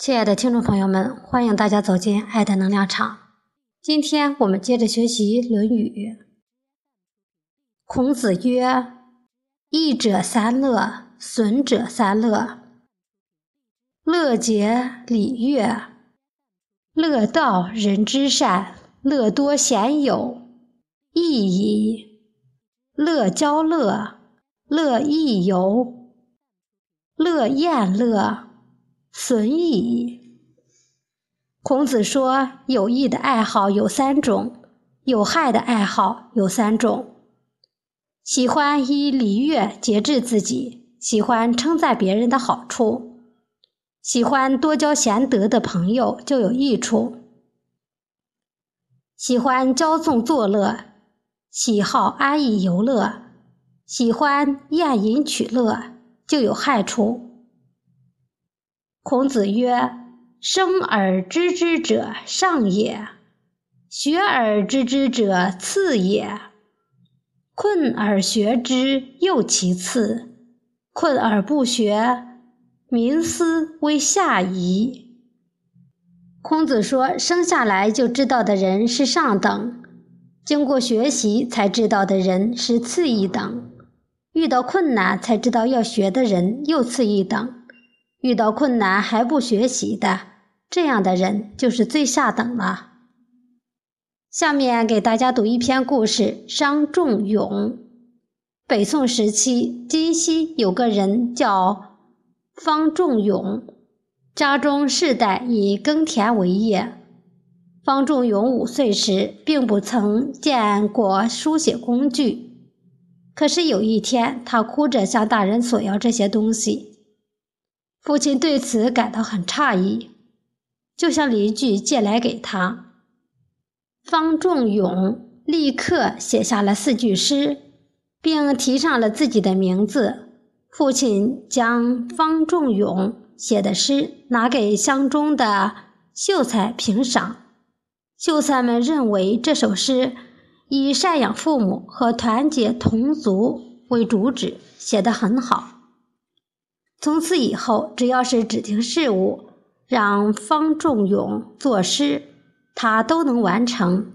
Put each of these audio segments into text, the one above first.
亲爱的听众朋友们，欢迎大家走进爱的能量场。今天我们接着学习《论语》。孔子曰：“益者三乐，损者三乐。乐节礼乐，乐道人之善，乐多贤友，益矣；乐交乐，乐亦游，乐宴乐。”损矣。孔子说：“有益的爱好有三种，有害的爱好有三种。喜欢以礼乐节制自己，喜欢称赞别人的好处，喜欢多交贤德的朋友就有益处；喜欢骄纵作乐，喜好安逸游乐，喜欢宴饮取乐就有害处。”孔子曰：“生而知之者上也，学而知之者次也，困而学之又其次，困而不学，民思为下矣。”孔子说：“生下来就知道的人是上等，经过学习才知道的人是次一等，遇到困难才知道要学的人又次一等。”遇到困难还不学习的，这样的人就是最下等了。下面给大家读一篇故事：商仲永。北宋时期，金溪有个人叫方仲永，家中世代以耕田为业。方仲永五岁时，并不曾见过书写工具，可是有一天，他哭着向大人索要这些东西。父亲对此感到很诧异，就向邻居借来给他。方仲永立刻写下了四句诗，并提上了自己的名字。父亲将方仲永写的诗拿给乡中的秀才评赏，秀才们认为这首诗以赡养父母和团结同族为主旨，写得很好。从此以后，只要是指定事务，让方仲永作诗，他都能完成，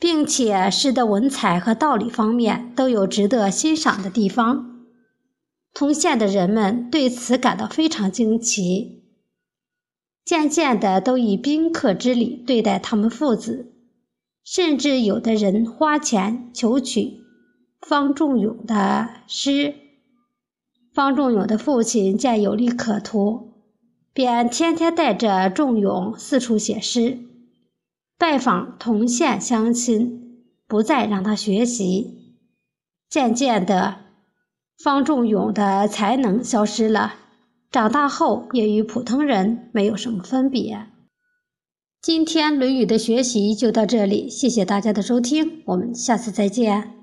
并且诗的文采和道理方面都有值得欣赏的地方。通县的人们对此感到非常惊奇，渐渐的都以宾客之礼对待他们父子，甚至有的人花钱求取方仲永的诗。方仲永的父亲见有利可图，便天天带着仲永四处写诗，拜访同县乡亲，不再让他学习。渐渐的，方仲永的才能消失了，长大后也与普通人没有什么分别。今天《论语》的学习就到这里，谢谢大家的收听，我们下次再见。